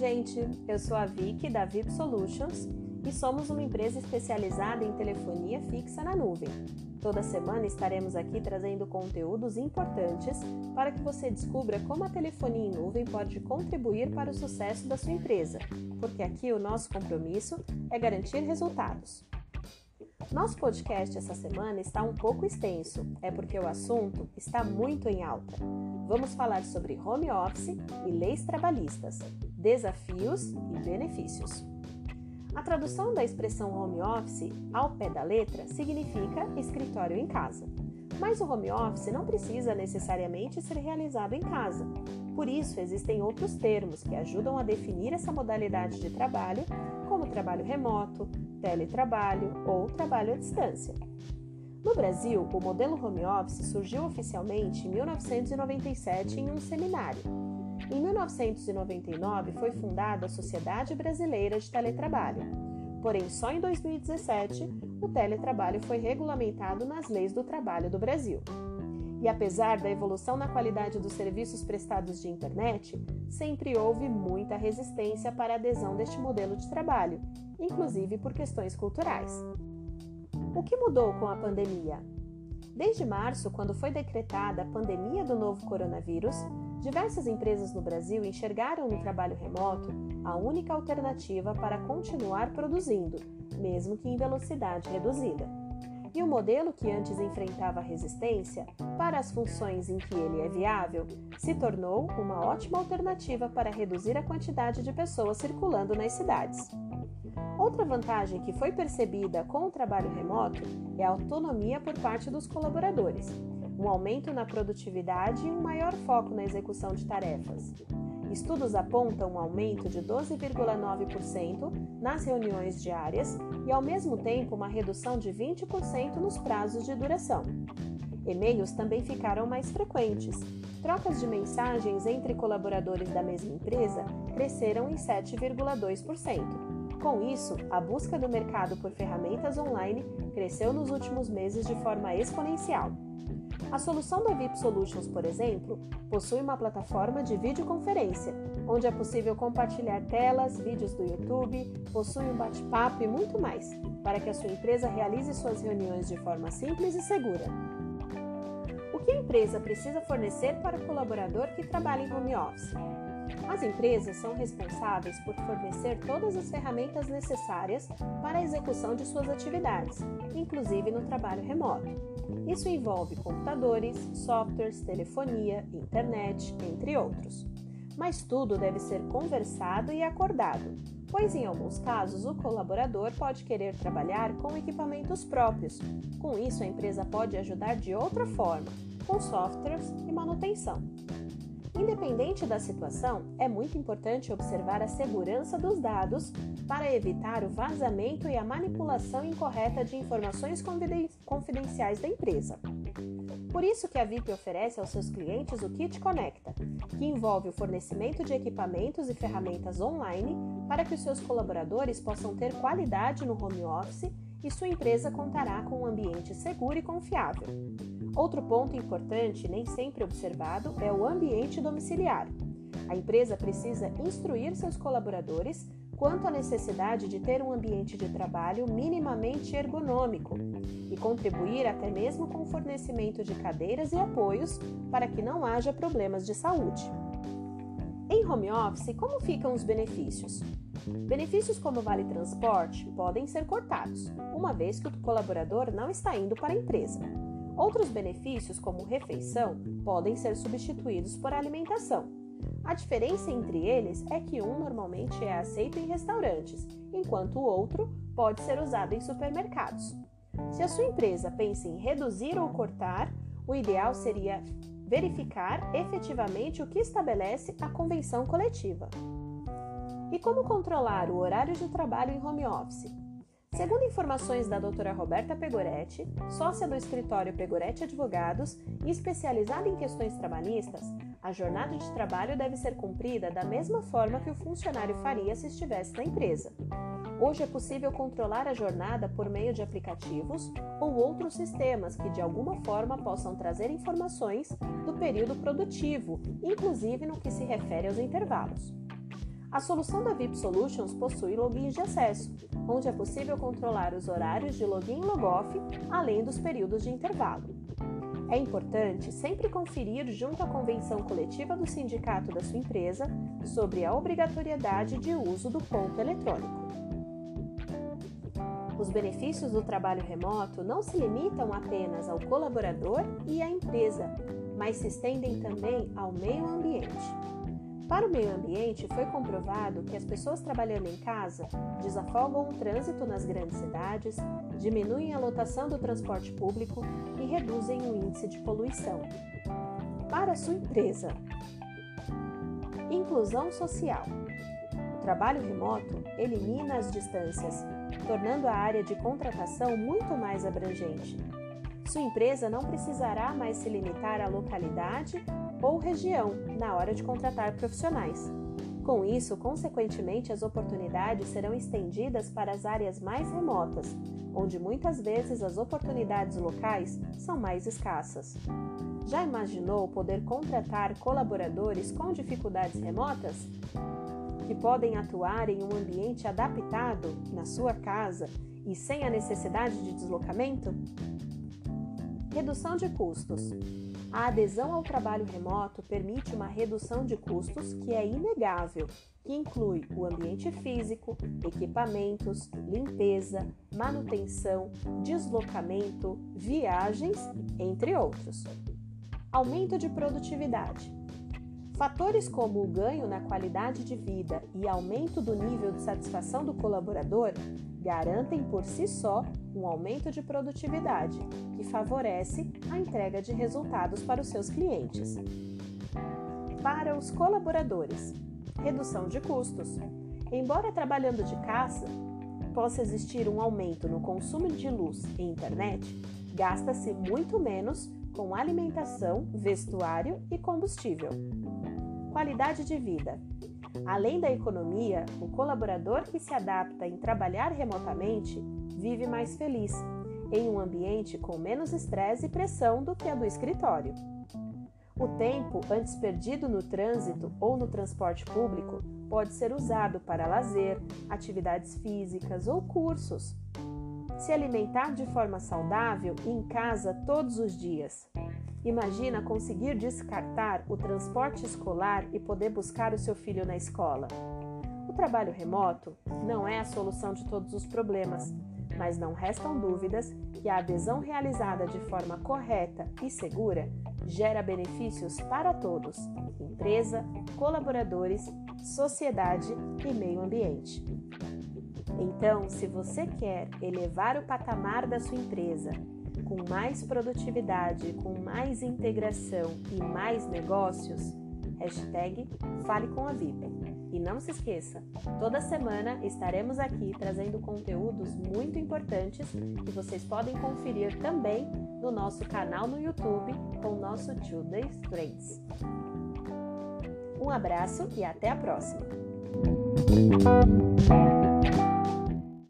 gente! Eu sou a Vicky da VIP Solutions e somos uma empresa especializada em telefonia fixa na nuvem. Toda semana estaremos aqui trazendo conteúdos importantes para que você descubra como a telefonia em nuvem pode contribuir para o sucesso da sua empresa, porque aqui o nosso compromisso é garantir resultados. Nosso podcast essa semana está um pouco extenso, é porque o assunto está muito em alta. Vamos falar sobre home office e leis trabalhistas, desafios e benefícios. A tradução da expressão home office ao pé da letra significa escritório em casa. Mas o home office não precisa necessariamente ser realizado em casa. Por isso, existem outros termos que ajudam a definir essa modalidade de trabalho, como trabalho remoto, teletrabalho ou trabalho à distância. No Brasil, o modelo home office surgiu oficialmente em 1997 em um seminário. Em 1999 foi fundada a Sociedade Brasileira de Teletrabalho. Porém, só em 2017 o teletrabalho foi regulamentado nas leis do trabalho do Brasil. E apesar da evolução na qualidade dos serviços prestados de internet, sempre houve muita resistência para a adesão deste modelo de trabalho, inclusive por questões culturais. O que mudou com a pandemia? Desde março, quando foi decretada a pandemia do novo coronavírus, diversas empresas no Brasil enxergaram no trabalho remoto a única alternativa para continuar produzindo, mesmo que em velocidade reduzida. E o modelo que antes enfrentava resistência, para as funções em que ele é viável, se tornou uma ótima alternativa para reduzir a quantidade de pessoas circulando nas cidades. Outra vantagem que foi percebida com o trabalho remoto é a autonomia por parte dos colaboradores, um aumento na produtividade e um maior foco na execução de tarefas. Estudos apontam um aumento de 12,9% nas reuniões diárias e, ao mesmo tempo, uma redução de 20% nos prazos de duração. E-mails também ficaram mais frequentes. Trocas de mensagens entre colaboradores da mesma empresa cresceram em 7,2%. Com isso, a busca do mercado por ferramentas online cresceu nos últimos meses de forma exponencial. A solução da VIP Solutions, por exemplo, possui uma plataforma de videoconferência, onde é possível compartilhar telas, vídeos do YouTube, possui um bate-papo e muito mais, para que a sua empresa realize suas reuniões de forma simples e segura. O que a empresa precisa fornecer para o colaborador que trabalha em home office? As empresas são responsáveis por fornecer todas as ferramentas necessárias para a execução de suas atividades, inclusive no trabalho remoto. Isso envolve computadores, softwares, telefonia, internet, entre outros. Mas tudo deve ser conversado e acordado, pois em alguns casos o colaborador pode querer trabalhar com equipamentos próprios. Com isso, a empresa pode ajudar de outra forma, com softwares e manutenção. Independente da situação, é muito importante observar a segurança dos dados para evitar o vazamento e a manipulação incorreta de informações confidenciais da empresa. Por isso que a VIP oferece aos seus clientes o Kit Conecta, que envolve o fornecimento de equipamentos e ferramentas online para que os seus colaboradores possam ter qualidade no home office e sua empresa contará com um ambiente seguro e confiável. Outro ponto importante, nem sempre observado, é o ambiente domiciliar. A empresa precisa instruir seus colaboradores quanto à necessidade de ter um ambiente de trabalho minimamente ergonômico e contribuir até mesmo com o fornecimento de cadeiras e apoios para que não haja problemas de saúde. Em home office, como ficam os benefícios? Benefícios como vale transporte podem ser cortados, uma vez que o colaborador não está indo para a empresa. Outros benefícios, como refeição, podem ser substituídos por alimentação. A diferença entre eles é que um normalmente é aceito em restaurantes, enquanto o outro pode ser usado em supermercados. Se a sua empresa pensa em reduzir ou cortar, o ideal seria verificar efetivamente o que estabelece a convenção coletiva. E como controlar o horário de trabalho em home office? Segundo informações da doutora Roberta Pegoretti, sócia do escritório Pegoretti Advogados e especializada em questões trabalhistas, a jornada de trabalho deve ser cumprida da mesma forma que o funcionário faria se estivesse na empresa. Hoje é possível controlar a jornada por meio de aplicativos ou outros sistemas que de alguma forma possam trazer informações do período produtivo, inclusive no que se refere aos intervalos. A solução da VIP Solutions possui logins de acesso, onde é possível controlar os horários de login e logoff, além dos períodos de intervalo. É importante sempre conferir junto à convenção coletiva do sindicato da sua empresa sobre a obrigatoriedade de uso do ponto eletrônico. Os benefícios do trabalho remoto não se limitam apenas ao colaborador e à empresa, mas se estendem também ao meio ambiente. Para o meio ambiente, foi comprovado que as pessoas trabalhando em casa desafogam o trânsito nas grandes cidades, diminuem a lotação do transporte público e reduzem o índice de poluição. Para a sua empresa, inclusão social. O trabalho remoto elimina as distâncias, tornando a área de contratação muito mais abrangente. Sua empresa não precisará mais se limitar à localidade ou região na hora de contratar profissionais. Com isso, consequentemente, as oportunidades serão estendidas para as áreas mais remotas, onde muitas vezes as oportunidades locais são mais escassas. Já imaginou poder contratar colaboradores com dificuldades remotas? Que podem atuar em um ambiente adaptado na sua casa e sem a necessidade de deslocamento? Redução de custos. A adesão ao trabalho remoto permite uma redução de custos que é inegável, que inclui o ambiente físico, equipamentos, limpeza, manutenção, deslocamento, viagens, entre outros. Aumento de produtividade. Fatores como o ganho na qualidade de vida e aumento do nível de satisfação do colaborador garantem por si só um aumento de produtividade, que favorece a entrega de resultados para os seus clientes. Para os colaboradores, redução de custos. Embora trabalhando de casa possa existir um aumento no consumo de luz e internet, gasta-se muito menos com alimentação, vestuário e combustível. Qualidade de vida. Além da economia, o colaborador que se adapta em trabalhar remotamente vive mais feliz, em um ambiente com menos estresse e pressão do que a do escritório. O tempo antes perdido no trânsito ou no transporte público pode ser usado para lazer, atividades físicas ou cursos. Se alimentar de forma saudável em casa todos os dias. Imagina conseguir descartar o transporte escolar e poder buscar o seu filho na escola. O trabalho remoto não é a solução de todos os problemas, mas não restam dúvidas que a adesão realizada de forma correta e segura gera benefícios para todos: empresa, colaboradores, sociedade e meio ambiente. Então, se você quer elevar o patamar da sua empresa, com mais produtividade, com mais integração e mais negócios? Hashtag Fale com a VIP. E não se esqueça, toda semana estaremos aqui trazendo conteúdos muito importantes que vocês podem conferir também no nosso canal no YouTube com o nosso Days Trends. Um abraço e até a próxima!